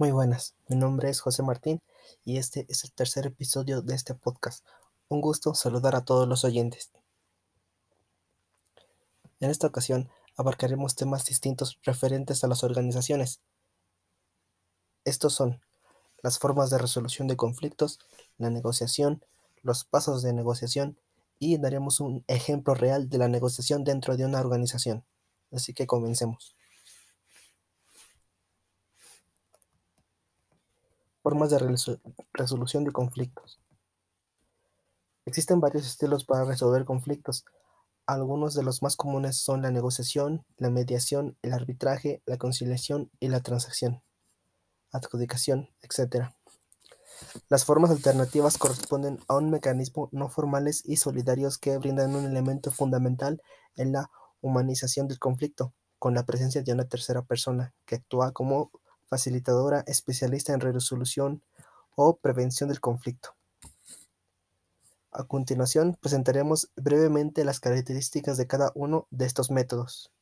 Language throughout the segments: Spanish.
Muy buenas, mi nombre es José Martín y este es el tercer episodio de este podcast. Un gusto saludar a todos los oyentes. En esta ocasión abarcaremos temas distintos referentes a las organizaciones. Estos son las formas de resolución de conflictos, la negociación, los pasos de negociación y daremos un ejemplo real de la negociación dentro de una organización. Así que comencemos. Formas de resolución de conflictos. Existen varios estilos para resolver conflictos. Algunos de los más comunes son la negociación, la mediación, el arbitraje, la conciliación y la transacción, adjudicación, etc. Las formas alternativas corresponden a un mecanismo no formales y solidarios que brindan un elemento fundamental en la humanización del conflicto, con la presencia de una tercera persona que actúa como facilitadora especialista en resolución o prevención del conflicto. A continuación presentaremos brevemente las características de cada uno de estos métodos.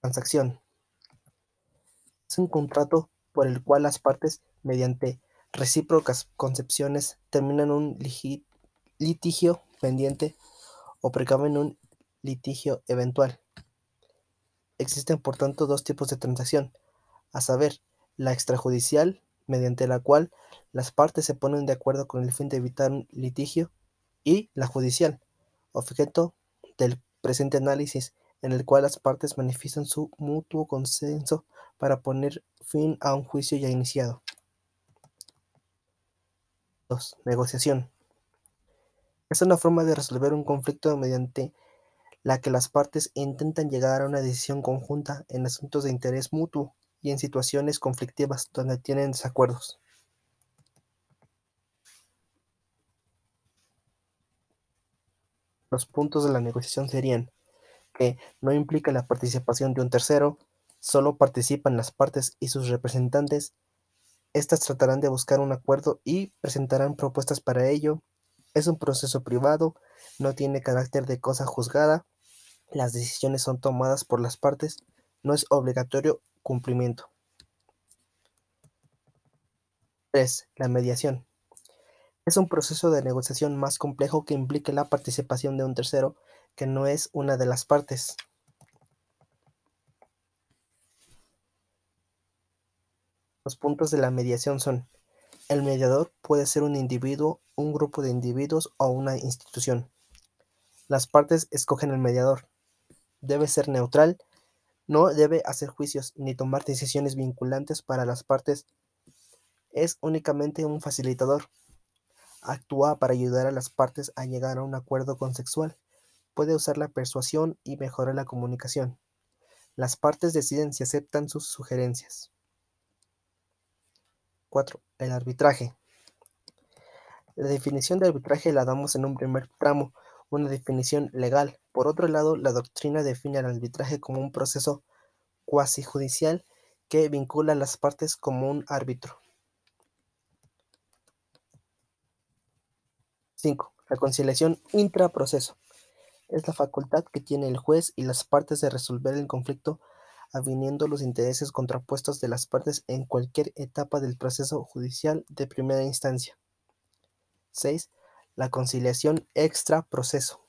Transacción. Es un contrato por el cual las partes, mediante recíprocas concepciones, terminan un litigio pendiente o precaven un litigio eventual. Existen por tanto dos tipos de transacción, a saber, la extrajudicial, mediante la cual las partes se ponen de acuerdo con el fin de evitar un litigio, y la judicial, objeto del presente análisis, en el cual las partes manifiestan su mutuo consenso para poner fin a un juicio ya iniciado. 2. Negociación. Es una forma de resolver un conflicto mediante la que las partes intentan llegar a una decisión conjunta en asuntos de interés mutuo y en situaciones conflictivas donde tienen desacuerdos. Los puntos de la negociación serían que no implica la participación de un tercero, solo participan las partes y sus representantes. Estas tratarán de buscar un acuerdo y presentarán propuestas para ello. Es un proceso privado, no tiene carácter de cosa juzgada las decisiones son tomadas por las partes, no es obligatorio cumplimiento. 3. La mediación. Es un proceso de negociación más complejo que implica la participación de un tercero que no es una de las partes. Los puntos de la mediación son, el mediador puede ser un individuo, un grupo de individuos o una institución. Las partes escogen el mediador debe ser neutral, no debe hacer juicios ni tomar decisiones vinculantes para las partes. Es únicamente un facilitador. Actúa para ayudar a las partes a llegar a un acuerdo consexual. Puede usar la persuasión y mejorar la comunicación. Las partes deciden si aceptan sus sugerencias. 4. El arbitraje. La definición de arbitraje la damos en un primer tramo, una definición legal. Por otro lado, la doctrina define al arbitraje como un proceso cuasi judicial que vincula a las partes como un árbitro. 5. La conciliación intraproceso. Es la facultad que tiene el juez y las partes de resolver el conflicto aviniendo los intereses contrapuestos de las partes en cualquier etapa del proceso judicial de primera instancia. 6. La conciliación extra-proceso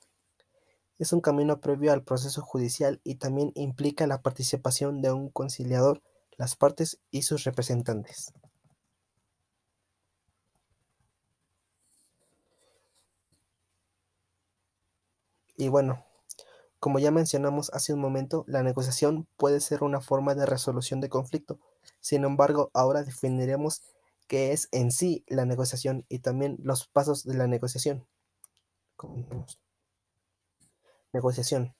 es un camino previo al proceso judicial y también implica la participación de un conciliador, las partes y sus representantes. Y bueno, como ya mencionamos hace un momento, la negociación puede ser una forma de resolución de conflicto. Sin embargo, ahora definiremos qué es en sí la negociación y también los pasos de la negociación. Negociación.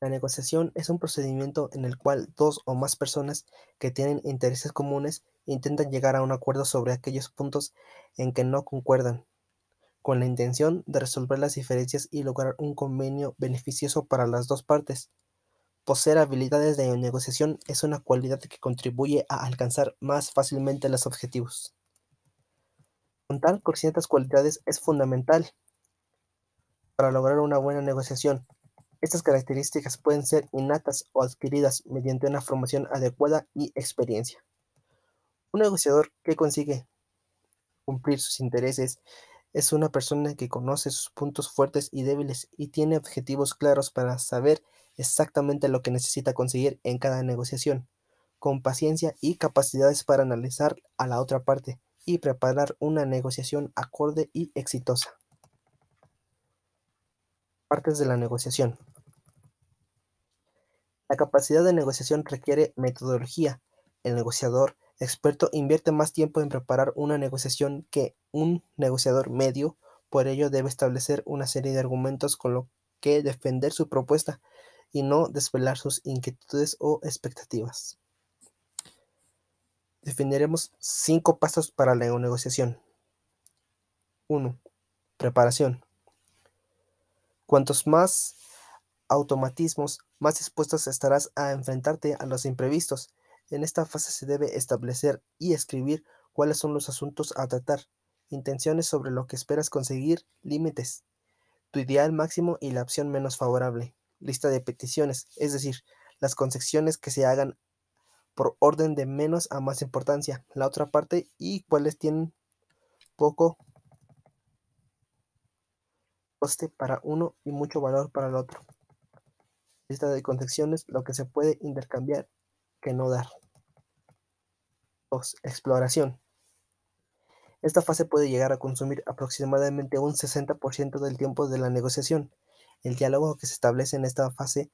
La negociación es un procedimiento en el cual dos o más personas que tienen intereses comunes intentan llegar a un acuerdo sobre aquellos puntos en que no concuerdan, con la intención de resolver las diferencias y lograr un convenio beneficioso para las dos partes. Poseer habilidades de negociación es una cualidad que contribuye a alcanzar más fácilmente los objetivos. Contar con ciertas cualidades es fundamental para lograr una buena negociación. Estas características pueden ser innatas o adquiridas mediante una formación adecuada y experiencia. Un negociador que consigue cumplir sus intereses es una persona que conoce sus puntos fuertes y débiles y tiene objetivos claros para saber exactamente lo que necesita conseguir en cada negociación, con paciencia y capacidades para analizar a la otra parte y preparar una negociación acorde y exitosa. Partes de la negociación. La capacidad de negociación requiere metodología. El negociador experto invierte más tiempo en preparar una negociación que un negociador medio, por ello debe establecer una serie de argumentos con lo que defender su propuesta y no desvelar sus inquietudes o expectativas. Definiremos cinco pasos para la negociación. 1. Preparación. Cuantos más automatismos, más dispuestos estarás a enfrentarte a los imprevistos. En esta fase se debe establecer y escribir cuáles son los asuntos a tratar, intenciones sobre lo que esperas conseguir, límites, tu ideal máximo y la opción menos favorable, lista de peticiones, es decir, las concesiones que se hagan por orden de menos a más importancia, la otra parte y cuáles tienen poco coste para uno y mucho valor para el otro. Lista de concesiones, lo que se puede intercambiar que no dar. 2. Exploración. Esta fase puede llegar a consumir aproximadamente un 60% del tiempo de la negociación. El diálogo que se establece en esta fase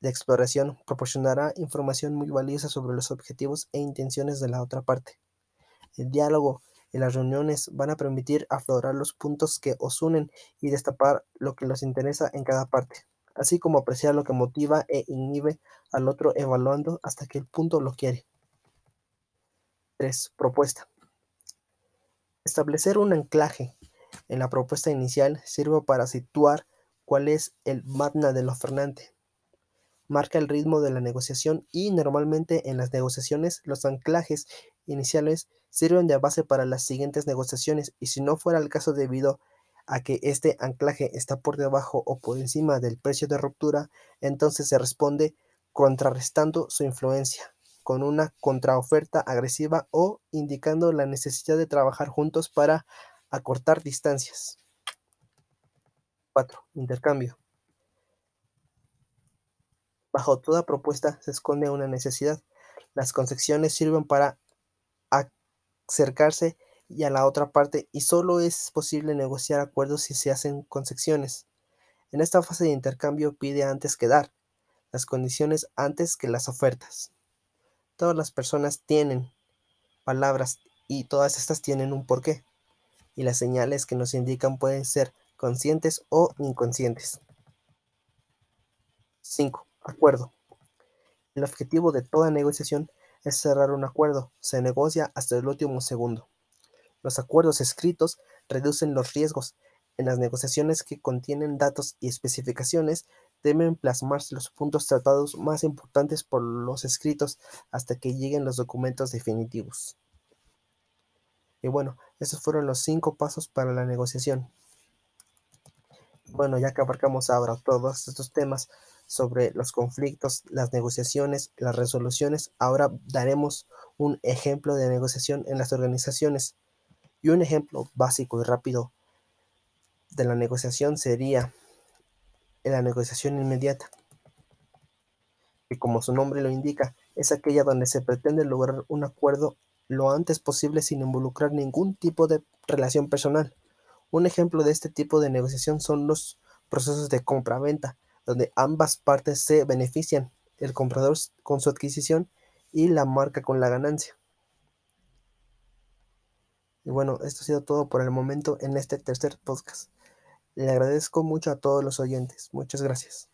de exploración proporcionará información muy valiosa sobre los objetivos e intenciones de la otra parte. El diálogo y las reuniones van a permitir aflorar los puntos que os unen y destapar lo que los interesa en cada parte, así como apreciar lo que motiva e inhibe al otro evaluando hasta que el punto lo quiere. 3. Propuesta. Establecer un anclaje en la propuesta inicial sirve para situar cuál es el magna del oferente. Marca el ritmo de la negociación y normalmente en las negociaciones los anclajes iniciales sirven de base para las siguientes negociaciones y si no fuera el caso debido a que este anclaje está por debajo o por encima del precio de ruptura, entonces se responde contrarrestando su influencia con una contraoferta agresiva o indicando la necesidad de trabajar juntos para acortar distancias. 4. Intercambio. Bajo toda propuesta se esconde una necesidad. Las concesiones sirven para acercarse y a la otra parte y solo es posible negociar acuerdos si se hacen concesiones. En esta fase de intercambio pide antes que dar, las condiciones antes que las ofertas. Todas las personas tienen palabras y todas estas tienen un porqué. Y las señales que nos indican pueden ser conscientes o inconscientes. 5. Acuerdo. El objetivo de toda negociación es cerrar un acuerdo. Se negocia hasta el último segundo. Los acuerdos escritos reducen los riesgos. En las negociaciones que contienen datos y especificaciones deben plasmarse los puntos tratados más importantes por los escritos hasta que lleguen los documentos definitivos. Y bueno, esos fueron los cinco pasos para la negociación. Bueno, ya que abarcamos ahora todos estos temas sobre los conflictos, las negociaciones, las resoluciones, ahora daremos un ejemplo de negociación en las organizaciones. Y un ejemplo básico y rápido de la negociación sería la negociación inmediata, que como su nombre lo indica, es aquella donde se pretende lograr un acuerdo lo antes posible sin involucrar ningún tipo de relación personal. Un ejemplo de este tipo de negociación son los procesos de compra-venta, donde ambas partes se benefician, el comprador con su adquisición y la marca con la ganancia. Y bueno, esto ha sido todo por el momento en este tercer podcast. Le agradezco mucho a todos los oyentes. Muchas gracias.